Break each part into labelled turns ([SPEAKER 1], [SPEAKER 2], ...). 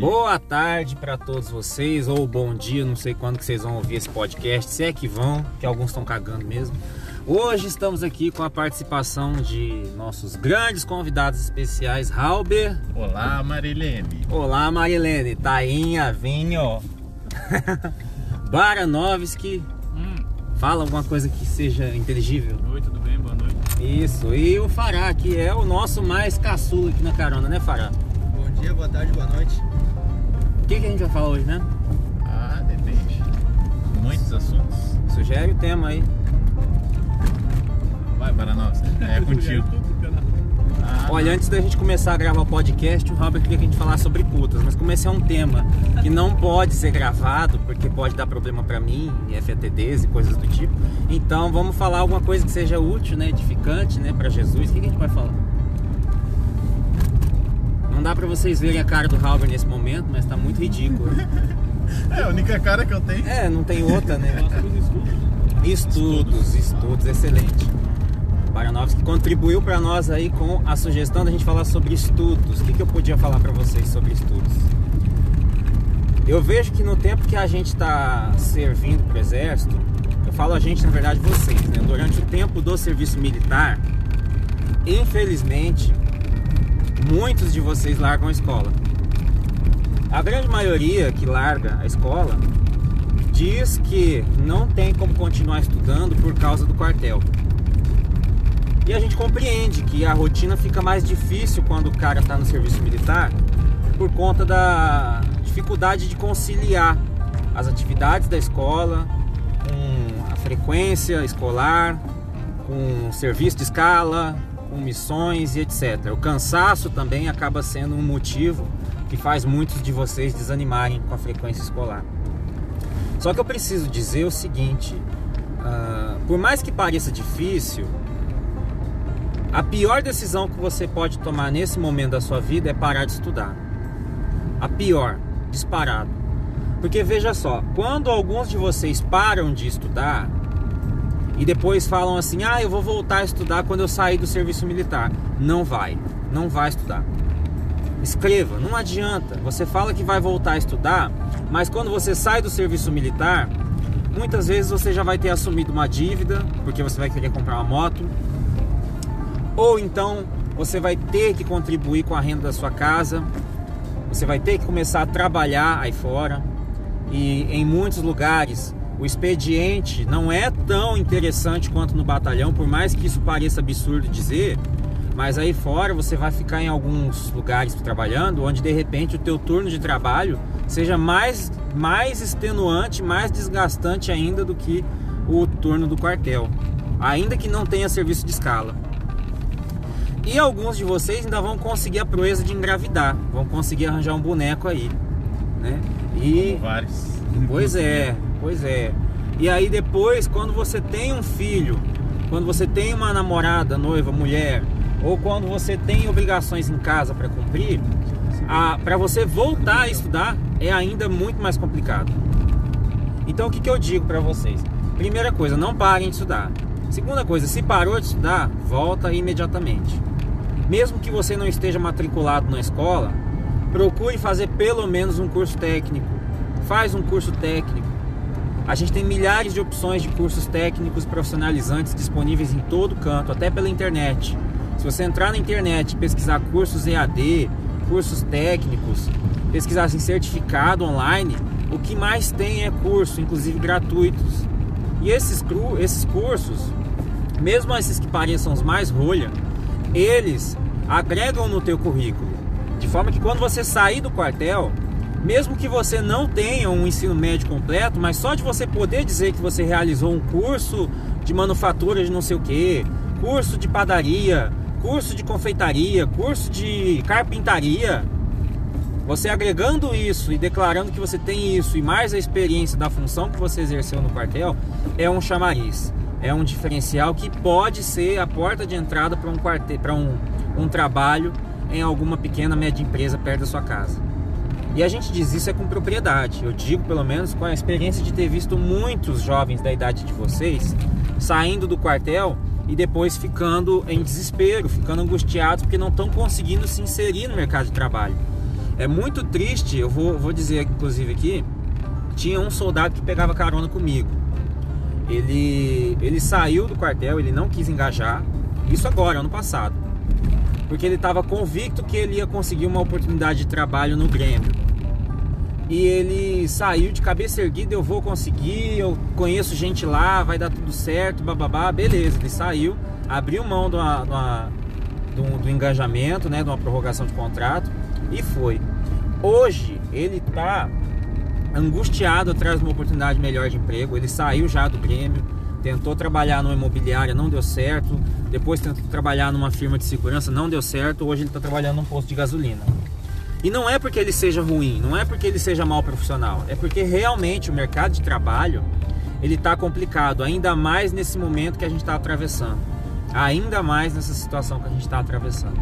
[SPEAKER 1] Boa tarde para todos vocês, ou bom dia, não sei quando que vocês vão ouvir esse podcast, se é que vão, que alguns estão cagando mesmo. Hoje estamos aqui com a participação de nossos grandes convidados especiais, Halber.
[SPEAKER 2] Olá, Marilene.
[SPEAKER 1] Olá, Marilene. Tainha, Vinho. Baranovski.
[SPEAKER 2] Hum.
[SPEAKER 1] Fala alguma coisa que seja inteligível.
[SPEAKER 2] Oi, tudo bem? Boa noite.
[SPEAKER 1] Isso, e o Fará, que é o nosso mais caçula aqui na carona, né, Fará?
[SPEAKER 3] Bom dia, boa tarde, boa noite.
[SPEAKER 1] O que, que a gente vai falar hoje, né?
[SPEAKER 2] Ah, depende. Muitos assuntos.
[SPEAKER 1] Sugere o tema aí.
[SPEAKER 2] Vai, para nós. É contigo. Ah,
[SPEAKER 1] Olha, antes da gente começar a gravar o podcast, o Robert queria que a gente falasse sobre putas, mas como esse é um tema que não pode ser gravado, porque pode dar problema pra mim, e FATDs e coisas do tipo, então vamos falar alguma coisa que seja útil, né, edificante, né, pra Jesus. O que, que a gente vai falar? Não dá pra vocês verem a cara do Robert nesse momento, mas tá muito ridículo.
[SPEAKER 2] É a única cara que eu tenho.
[SPEAKER 1] É, não tem outra, né? Estudos, estudos, excelente. Baranovski contribuiu para nós aí com a sugestão da gente falar sobre estudos. O que, que eu podia falar para vocês sobre estudos? Eu vejo que no tempo que a gente está servindo para o exército, eu falo a gente, na verdade, vocês, né? Durante o tempo do serviço militar, infelizmente, muitos de vocês largam a escola. A grande maioria que larga a escola diz que não tem como continuar estudando por causa do quartel. E a gente compreende que a rotina fica mais difícil quando o cara está no serviço militar por conta da dificuldade de conciliar as atividades da escola com a frequência escolar, com o serviço de escala, com missões e etc. O cansaço também acaba sendo um motivo que faz muitos de vocês desanimarem com a frequência escolar. Só que eu preciso dizer o seguinte: uh, por mais que pareça difícil, a pior decisão que você pode tomar nesse momento da sua vida é parar de estudar. A pior, disparado. Porque veja só, quando alguns de vocês param de estudar e depois falam assim: "Ah, eu vou voltar a estudar quando eu sair do serviço militar". Não vai, não vai estudar. Escreva, não adianta. Você fala que vai voltar a estudar, mas quando você sai do serviço militar, muitas vezes você já vai ter assumido uma dívida, porque você vai querer comprar uma moto, ou então você vai ter que contribuir com a renda da sua casa, você vai ter que começar a trabalhar aí fora. E em muitos lugares o expediente não é tão interessante quanto no batalhão, por mais que isso pareça absurdo dizer, mas aí fora você vai ficar em alguns lugares trabalhando, onde de repente o teu turno de trabalho seja mais, mais extenuante, mais desgastante ainda do que o turno do quartel, ainda que não tenha serviço de escala. E alguns de vocês ainda vão conseguir a proeza de engravidar, vão conseguir arranjar um boneco aí, né? E
[SPEAKER 2] Como vários.
[SPEAKER 1] Pois é, pois é. E aí depois, quando você tem um filho, quando você tem uma namorada, noiva, mulher, ou quando você tem obrigações em casa para cumprir, para você voltar a estudar é ainda muito mais complicado. Então o que, que eu digo para vocês? Primeira coisa, não parem de estudar. Segunda coisa, se parou de estudar, volta imediatamente. Mesmo que você não esteja matriculado na escola, procure fazer pelo menos um curso técnico. Faz um curso técnico. A gente tem milhares de opções de cursos técnicos profissionalizantes disponíveis em todo canto, até pela internet. Se você entrar na internet e pesquisar cursos EAD, cursos técnicos, pesquisar assim, certificado online, o que mais tem é curso, inclusive gratuitos. E esses, esses cursos, mesmo esses que pareçam os mais rolha, eles agregam no teu currículo. De forma que quando você sair do quartel, mesmo que você não tenha um ensino médio completo, mas só de você poder dizer que você realizou um curso de manufatura de não sei o que, curso de padaria, curso de confeitaria, curso de carpintaria, você agregando isso e declarando que você tem isso e mais a experiência da função que você exerceu no quartel, é um chamariz, é um diferencial que pode ser a porta de entrada para um quartel, um, um trabalho em alguma pequena média empresa perto da sua casa. E a gente diz isso é com propriedade. Eu digo, pelo menos, com a experiência de ter visto muitos jovens da idade de vocês saindo do quartel e depois ficando em desespero, ficando angustiados porque não estão conseguindo se inserir no mercado de trabalho. É muito triste, eu vou, vou dizer inclusive aqui, tinha um soldado que pegava carona comigo. Ele, ele saiu do quartel, ele não quis engajar. Isso agora, ano passado. Porque ele estava convicto que ele ia conseguir uma oportunidade de trabalho no Grêmio. E ele saiu de cabeça erguida, eu vou conseguir, eu conheço gente lá, vai dar tudo certo, bababá, beleza. Ele saiu, abriu mão de uma, de uma, do, do engajamento, né, de uma prorrogação de contrato e foi. Hoje ele está angustiado atrás de uma oportunidade melhor de emprego. Ele saiu já do Grêmio, tentou trabalhar numa imobiliária, não deu certo. Depois tentou trabalhar numa firma de segurança, não deu certo. Hoje ele está trabalhando num posto de gasolina. E não é porque ele seja ruim, não é porque ele seja mal profissional, é porque realmente o mercado de trabalho ele está complicado, ainda mais nesse momento que a gente está atravessando, ainda mais nessa situação que a gente está atravessando.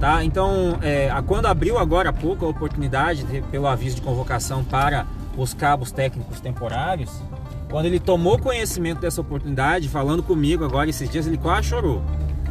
[SPEAKER 1] Tá? Então, é, quando abriu agora há pouco a oportunidade, de, pelo aviso de convocação para os cabos técnicos temporários, quando ele tomou conhecimento dessa oportunidade, falando comigo agora esses dias, ele quase chorou.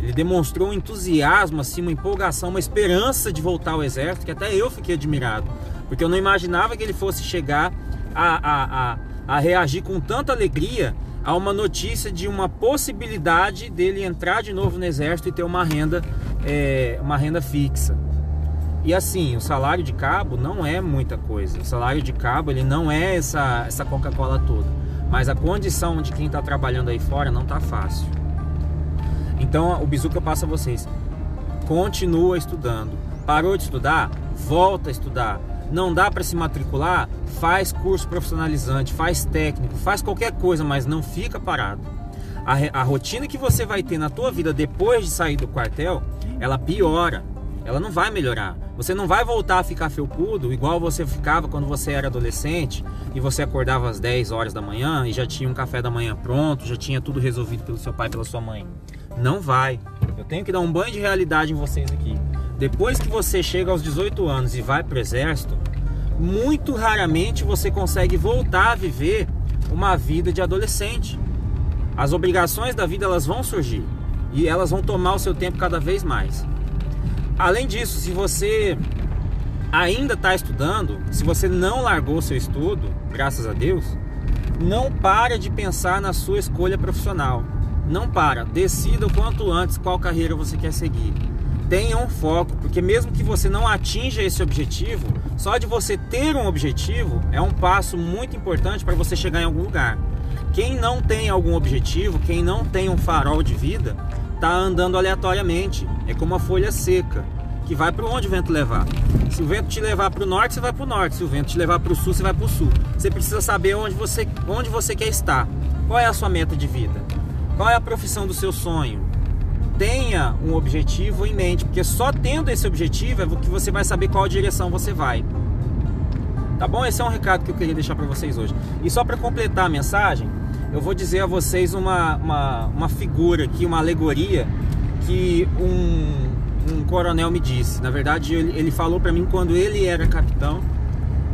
[SPEAKER 1] Ele demonstrou um entusiasmo, assim, uma empolgação, uma esperança de voltar ao exército, que até eu fiquei admirado. Porque eu não imaginava que ele fosse chegar a, a, a, a reagir com tanta alegria a uma notícia de uma possibilidade dele entrar de novo no exército e ter uma renda, é, uma renda fixa. E assim, o salário de cabo não é muita coisa. O salário de cabo ele não é essa, essa Coca-Cola toda. Mas a condição de quem está trabalhando aí fora não está fácil. Então o bizu que eu passo a vocês: continua estudando. Parou de estudar? Volta a estudar não dá para se matricular, faz curso profissionalizante, faz técnico, faz qualquer coisa, mas não fica parado. A, a rotina que você vai ter na tua vida depois de sair do quartel, ela piora. Ela não vai melhorar. Você não vai voltar a ficar felpudo igual você ficava quando você era adolescente e você acordava às 10 horas da manhã e já tinha um café da manhã pronto, já tinha tudo resolvido pelo seu pai pela sua mãe. Não vai. Eu tenho que dar um banho de realidade em vocês aqui. Depois que você chega aos 18 anos e vai para o exército, muito raramente você consegue voltar a viver uma vida de adolescente. As obrigações da vida elas vão surgir e elas vão tomar o seu tempo cada vez mais. Além disso, se você ainda está estudando, se você não largou seu estudo, graças a Deus, não para de pensar na sua escolha profissional. Não para, decida o quanto antes qual carreira você quer seguir tenha um foco, porque mesmo que você não atinja esse objetivo, só de você ter um objetivo é um passo muito importante para você chegar em algum lugar. Quem não tem algum objetivo, quem não tem um farol de vida, está andando aleatoriamente. É como uma folha seca, que vai para onde o vento levar. Se o vento te levar para o norte, você vai para o norte. Se o vento te levar para o sul, você vai para o sul. Você precisa saber onde você, onde você quer estar. Qual é a sua meta de vida? Qual é a profissão do seu sonho? tenha um objetivo em mente, porque só tendo esse objetivo é que você vai saber qual direção você vai. Tá bom? Esse é um recado que eu queria deixar para vocês hoje. E só para completar a mensagem, eu vou dizer a vocês uma, uma, uma figura aqui, uma alegoria que um, um coronel me disse. Na verdade, ele, ele falou para mim quando ele era capitão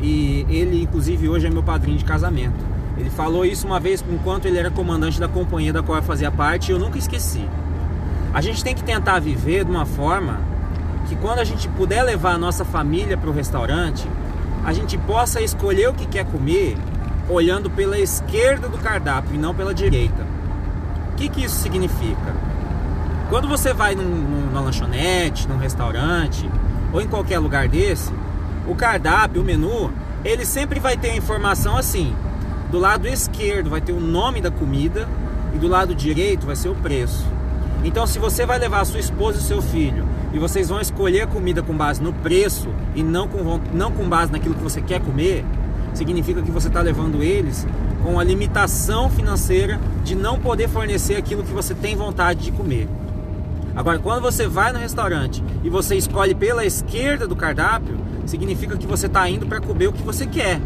[SPEAKER 1] e ele, inclusive, hoje é meu padrinho de casamento. Ele falou isso uma vez enquanto ele era comandante da companhia da qual eu fazia parte e eu nunca esqueci. A gente tem que tentar viver de uma forma que quando a gente puder levar a nossa família para o restaurante, a gente possa escolher o que quer comer olhando pela esquerda do cardápio e não pela direita. O que, que isso significa? Quando você vai num, numa lanchonete, num restaurante ou em qualquer lugar desse, o cardápio, o menu, ele sempre vai ter a informação assim: do lado esquerdo vai ter o nome da comida e do lado direito vai ser o preço. Então, se você vai levar a sua esposa e seu filho e vocês vão escolher a comida com base no preço e não com, não com base naquilo que você quer comer, significa que você está levando eles com a limitação financeira de não poder fornecer aquilo que você tem vontade de comer. Agora, quando você vai no restaurante e você escolhe pela esquerda do cardápio, significa que você está indo para comer o que você quer.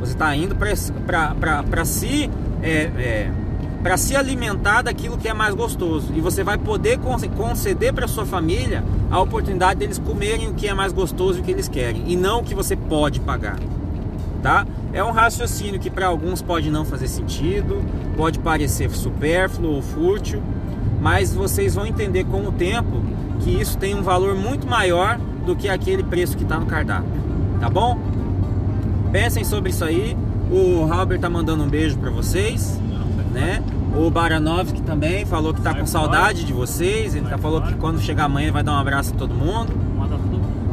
[SPEAKER 1] Você está indo para se é, é, se alimentar daquilo que é mais gostoso. E você vai poder conceder para sua família a oportunidade deles comerem o que é mais gostoso e o que eles querem, e não o que você pode pagar. Tá? É um raciocínio que para alguns pode não fazer sentido, pode parecer supérfluo ou fútil, mas vocês vão entender com o tempo que isso tem um valor muito maior do que aquele preço que está no cardápio. Tá bom? Pensem sobre isso aí. O Halber tá mandando um beijo para vocês, né? O Baranovski também falou que tá com saudade de vocês. Ele tá falou que quando chegar amanhã vai dar um abraço a todo mundo,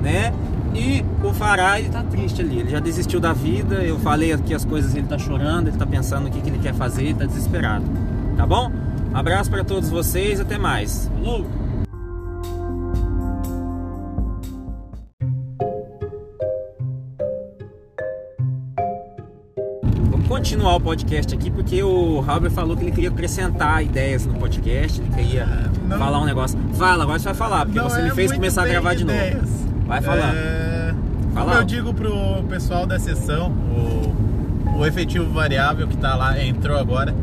[SPEAKER 1] né? E o ele tá triste ali. Ele já desistiu da vida. Eu falei aqui as coisas, ele tá chorando, ele tá pensando o que, que ele quer fazer, ele tá desesperado. Tá bom? Abraço para todos vocês, até mais. Falou! Continuar o podcast aqui porque o Robert falou que ele queria acrescentar ideias no podcast, ele queria
[SPEAKER 2] Não.
[SPEAKER 1] falar um negócio. Fala, agora você vai falar, porque você
[SPEAKER 2] é
[SPEAKER 1] me fez começar a gravar de novo. Vai falar.
[SPEAKER 2] É,
[SPEAKER 1] Fala
[SPEAKER 2] Como eu digo pro pessoal da sessão, o, o efetivo variável que tá lá, entrou agora,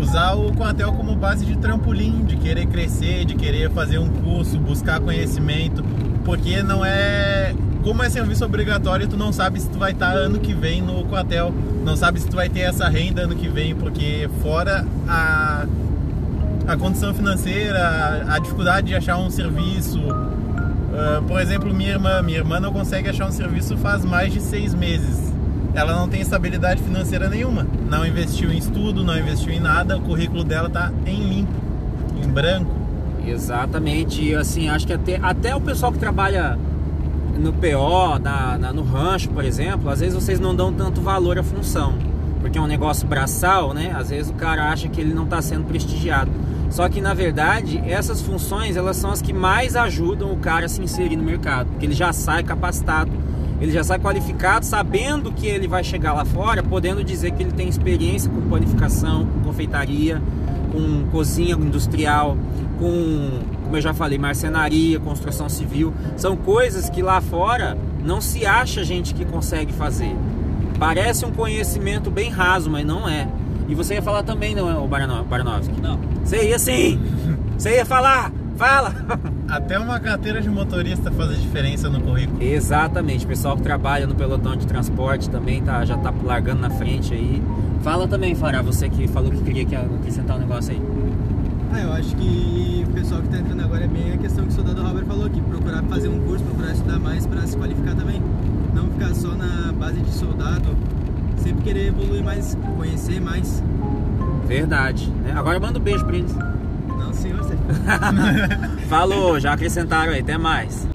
[SPEAKER 2] usar o Coatel como base de trampolim, de querer crescer, de querer fazer um curso, buscar conhecimento, porque não é. Como é serviço obrigatório, tu não sabe se tu vai estar ano que vem no Coatel, não sabe se tu vai ter essa renda ano que vem, porque fora a, a condição financeira, a dificuldade de achar um serviço. ah, por exemplo, minha irmã, minha irmã não consegue achar um serviço faz mais de seis meses. Ela não tem estabilidade financeira nenhuma. Não investiu em estudo, não investiu em nada. O currículo dela tá em limpo, em branco.
[SPEAKER 1] Exatamente, e assim, acho que até, até o pessoal que trabalha no PO, na, na- no rancho, por exemplo, às vezes vocês não dão tanto valor à função, porque é um negócio braçal, né? Às vezes o cara acha que ele não está sendo prestigiado. Só que na verdade, essas funções, elas são as que mais ajudam o cara a se inserir no mercado, porque ele já sai capacitado, ele já sai qualificado, sabendo que ele vai chegar lá fora, podendo dizer que ele tem experiência com panificação, com confeitaria, com cozinha industrial, com, como eu já falei, marcenaria, construção civil. São coisas que lá fora não se acha gente que consegue fazer. Parece um conhecimento bem raso, mas não é. E você ia falar também, não é, o Barano- Baranovski?
[SPEAKER 4] Não.
[SPEAKER 1] Você ia sim! Você ia falar! Fala!
[SPEAKER 2] Até uma carteira de motorista faz a diferença no currículo.
[SPEAKER 1] Exatamente, o pessoal que trabalha no pelotão de transporte também tá, já tá largando na frente aí. Fala também, Fará, você que falou que queria que acrescentar um negócio aí.
[SPEAKER 3] Ah, eu acho que o pessoal que tá entrando agora é bem a questão que o soldado Robert falou aqui, procurar fazer um curso, procurar estudar mais para se qualificar também. Não ficar só na base de soldado, sempre querer evoluir mais, conhecer mais.
[SPEAKER 1] Verdade. né? Agora manda um beijo pra eles. Falou, já acrescentaram aí, até mais.